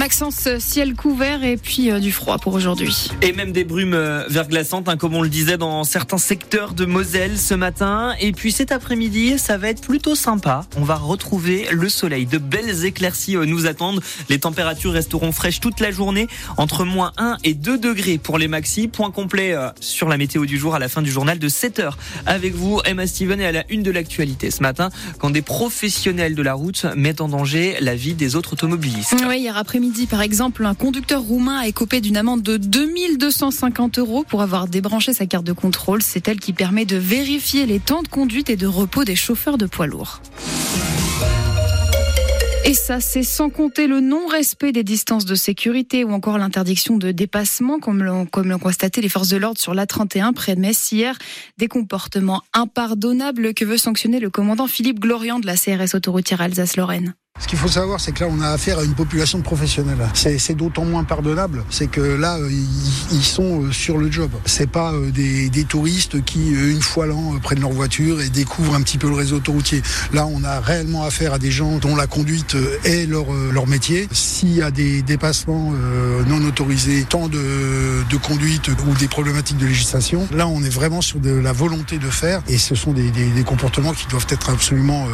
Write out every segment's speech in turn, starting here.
Maxence, ciel couvert et puis euh, du froid pour aujourd'hui. Et même des brumes euh, verglaçantes, hein, comme on le disait dans certains secteurs de Moselle ce matin. Et puis cet après-midi, ça va être plutôt sympa. On va retrouver le soleil. De belles éclaircies euh, nous attendent. Les températures resteront fraîches toute la journée, entre moins 1 et 2 degrés pour les maxi. Point complet sur la météo du jour à la fin du journal de 7 heures. Avec vous, Emma Steven est à la une de l'actualité ce matin, quand des professionnels de la route mettent en danger la vie des autres automobilistes. Oui, hier après-midi par exemple, un conducteur roumain a écopé d'une amende de 2250 euros pour avoir débranché sa carte de contrôle. C'est elle qui permet de vérifier les temps de conduite et de repos des chauffeurs de poids lourds. Et ça, c'est sans compter le non-respect des distances de sécurité ou encore l'interdiction de dépassement, comme l'ont, constaté les forces de l'ordre sur l'A31 près de Metz hier. Des comportements impardonnables que veut sanctionner le commandant Philippe Glorian de la CRS autoroutière Alsace-Lorraine. Ce qu'il faut savoir, c'est que là, on a affaire à une population de professionnels. C'est d'autant moins pardonnable, c'est que là, euh, ils, sont euh, sur le job. C'est pas euh, des, des, touristes qui, une fois l'an, prennent leur voiture et découvrent un petit peu le réseau autoroutier. Là, on a réellement affaire à des gens dont la conduite est leur, leur métier. S'il y a des dépassements non autorisés, tant de, de conduite ou des problématiques de législation, là, on est vraiment sur de la volonté de faire et ce sont des, des, des comportements qui doivent être absolument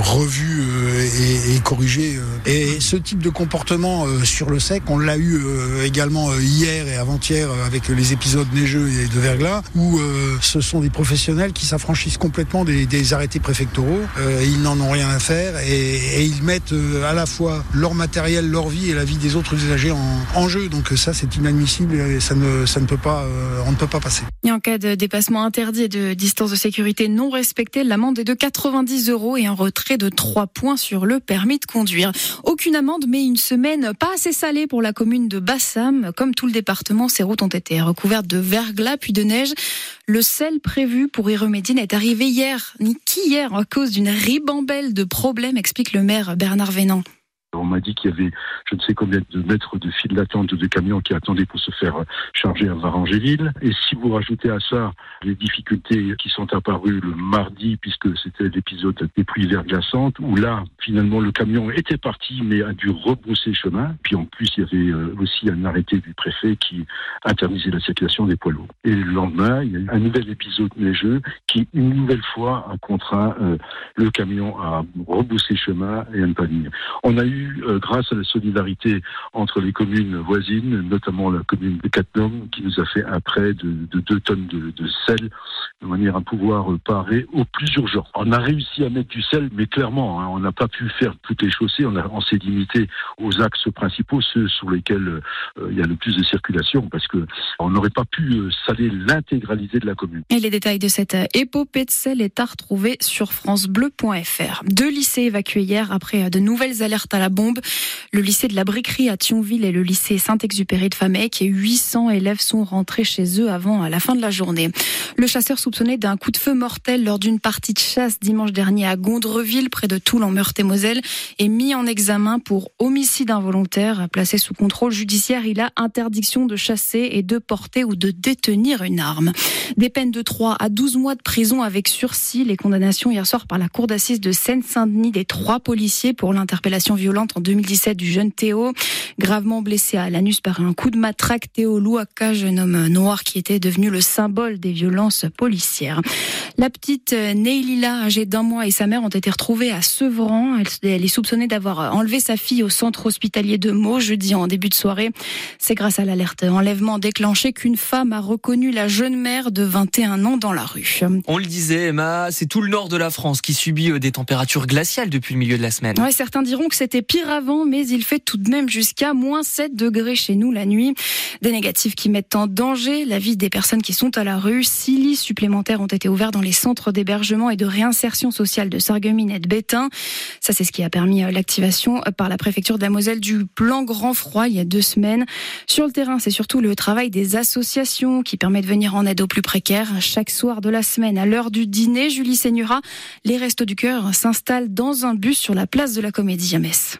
revus et, et corriger. Euh. Et ce type de comportement euh, sur le sec, on l'a eu euh, également hier et avant-hier avec les épisodes neigeux et de verglas, où ce sont des professionnels qui s'affranchissent complètement des, arrêtés préfectoraux. ils n'en ont rien à faire et, ils mettent à la fois leur matériel, leur vie et la vie des autres usagers en, jeu. Donc ça, c'est inadmissible et ça ne, ça ne peut pas, on ne peut pas passer. Et en cas de dépassement interdit et de distance de sécurité non respectée, l'amende est de 90 euros et un retrait de 3 points sur le permis de conduire. Aucune amende, mais une semaine pas assez salée pour la commune de Bassam. Comme tout le département, ces routes ont été recouvertes de verglas puis de neige. Le sel prévu pour y remédier n'est arrivé hier, ni qu'hier, à cause d'une ribambelle de problèmes, explique le maire Bernard Vénan. On m'a dit qu'il y avait je ne sais combien de mètres de fil d'attente de camions qui attendaient pour se faire charger à Varangéville. Et si vous rajoutez à ça les difficultés qui sont apparues le mardi, puisque c'était l'épisode des pluies verglaçantes, où là, finalement, le camion était parti, mais a dû rebrousser chemin. Puis en plus, il y avait euh, aussi un arrêté du préfet qui interdisait la circulation des poids lourds. Et le lendemain, il y a eu un nouvel épisode neigeux qui, une nouvelle fois, a contraint euh, le camion à rebrousser chemin et à ne pas venir. Euh, grâce à la solidarité entre les communes voisines, notamment la commune de Cattenom, qui nous a fait un prêt de, de 2 tonnes de, sel, de manière à pouvoir parer au plus urgent. On a réussi à mettre du sel, mais clairement, hein, on n'a pas pu faire toutes les chaussées, on, on s'est limité aux axes principaux, ceux sur lesquels euh, il y a le plus de circulation, parce que on n'aurait pas pu euh, saler l'intégralité de la commune. Et les détails de cette épopée de sel est à retrouver sur francebleu.fr. Deux lycées évacués hier après de nouvelles alertes à la bombe. Le lycée de la Briquerie à Thionville et le lycée Saint-Exupéry de Famec et 800 élèves sont rentrés chez eux avant la fin de la journée. Le chasseur soupçonné d'un coup de feu mortel lors d'une partie de chasse dimanche dernier à Gondreville, près de Toul en Meurthe-et-Moselle, est mis en examen pour homicide involontaire. Placé sous contrôle judiciaire, il a interdiction de chasser et de porter ou de détenir une arme. Des peines de 3 à 12 mois de prison avec sursis. Les condamnations hier soir par la cour d'assises de Seine-Saint-Denis des trois policiers pour l'interpellation violente en 2017 du jeune Théo, gravement blessé à l'anus par un coup de matraque. Théo Louaka, jeune homme noir qui était devenu le symbole des violences policières. La petite Neilila, âgée d'un mois, et sa mère ont été retrouvées à Sevran. Elle, est soupçonnée d'avoir enlevé sa fille au centre hospitalier de Meaux jeudi en début de soirée. C'est grâce à l'alerte enlèvement déclenchée qu'une femme a reconnu la jeune mère de 21 ans dans la rue. On le disait, Emma, c'est tout le nord de la France qui subit euh, des températures glaciales depuis le milieu de la semaine. Ouais, certains diront que c'était pire avant, mais il fait tout de même jusqu'à moins 7 degrés chez nous la nuit. Des négatifs qui mettent en danger la vie des personnes qui sont à la rue. Six lits supplémentaires ont été ouverts dans les centres d'hébergement et de réinsertion sociale de Sarreguemines et de Bétain. Ça, c'est ce qui a permis euh, l'activation euh, par la préfecture de la Moselle du plan grand froid il y a deux semaines. Sur le terrain, c'est surtout le travail des associations qui permet de venir en aide aux plus précaires. Chaque soir de la semaine, à l'heure du dîner, Julie Seignura, les Restos du Cœur s'installent dans un bus sur la place de la Comédie à Metz.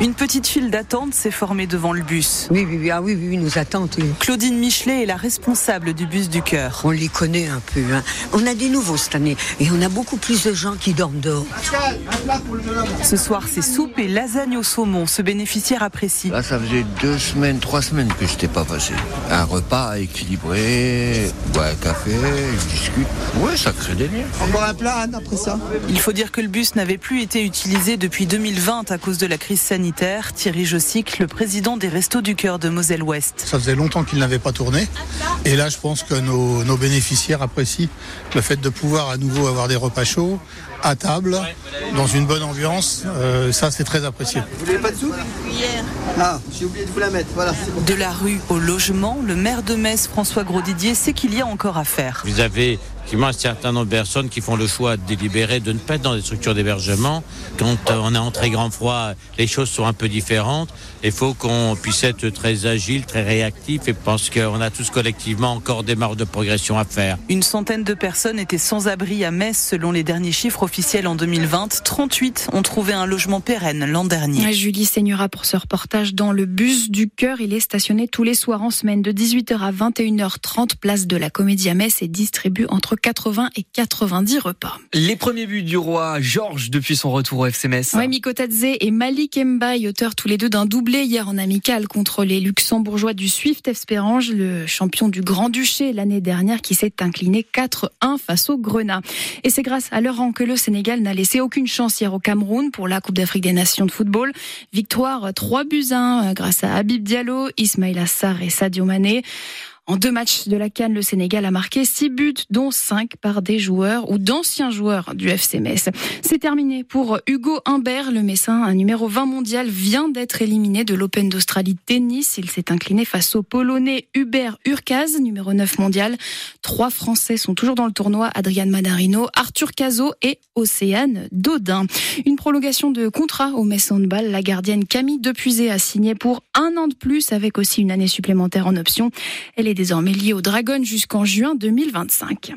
Une petite file d'attente s'est formée devant le bus. Oui, oui, oui, ah oui, oui, nous attendent. oui. Claudine Michelet est la responsable du bus du cœur. On les connaît un peu. hein. On a des nouveaux cette année et on a beaucoup plus de gens qui dorment dehors. Ce soir, c'est soupe et lasagne au saumon. Ce bénéficiaire apprécie. Là, ça faisait deux semaines, trois semaines que je n'étais pas passé. Un repas équilibré, boire un café, je discute. Ouais, ça crée des liens. Encore un plat, Anne, après ça? Il faut dire que le bus n'avait plus été utilisé depuis 2020 à cause de la crise sanitaire. Thierry Jossic, le président des Restos du Cœur de Moselle-Ouest. Ça faisait longtemps qu'il n'avait pas tourné. Et là, je pense que nos, nos bénéficiaires apprécient le fait de pouvoir à nouveau avoir des repas chauds, à table, dans une bonne ambiance. Euh, ça, c'est très apprécié. Vous n'avez pas de soupe Ah, j'ai oublié de vous la mettre. Voilà. De la rue au logement, le maire de Metz, François Grosdidier, sait qu'il y a encore à faire. Vous avez effectivement un certain nombre de personnes qui font le choix délibéré de ne pas être dans des structures d'hébergement. Quand euh, on est en très grand froid, les choses sont un peu différentes. Il faut qu'on puisse être très agile, très réactif et pense qu'on a tous collectivement encore des marges de progression à faire. Une centaine de personnes étaient sans abri à Metz selon les derniers chiffres officiels en 2020. 38 ont trouvé un logement pérenne l'an dernier. Julie Seignera pour ce reportage dans le bus du cœur. Il est stationné tous les soirs en semaine de 18h à 21h30, place de la Comédie à Metz et distribue entre 80 et 90 repas. Les premiers buts du roi Georges depuis son retour au FC Metz. Ouais, Miko Tadze et Malik Mbaye, auteurs tous les deux d'un doublé hier en amical contre les luxembourgeois du Swift Espérange, le champion du Grand-Duché l'année dernière qui s'est incliné 4-1 face au Grenat. Et c'est grâce à leur rang que le Sénégal n'a laissé aucune chance hier au Cameroun pour la Coupe d'Afrique des Nations de football. Victoire 3 buts 1 grâce à Habib Diallo, Ismail Assar et Sadio Mané. En deux matchs de la Cannes, le Sénégal a marqué six buts, dont cinq par des joueurs ou d'anciens joueurs du FC Metz. C'est terminé pour Hugo Humbert, le Messin, un numéro 20 mondial, vient d'être éliminé de l'Open d'Australie tennis. Il s'est incliné face au Polonais Hubert Urkaz, numéro 9 mondial. Trois Français sont toujours dans le tournoi, Adrian Madarino, Arthur Cazot et Océane Dodin. Une prolongation de contrat au Metz Handball. La gardienne Camille Depuisé a signé pour un an de plus avec aussi une année supplémentaire en option. Elle est désormais liée au Dragon jusqu'en juin 2025.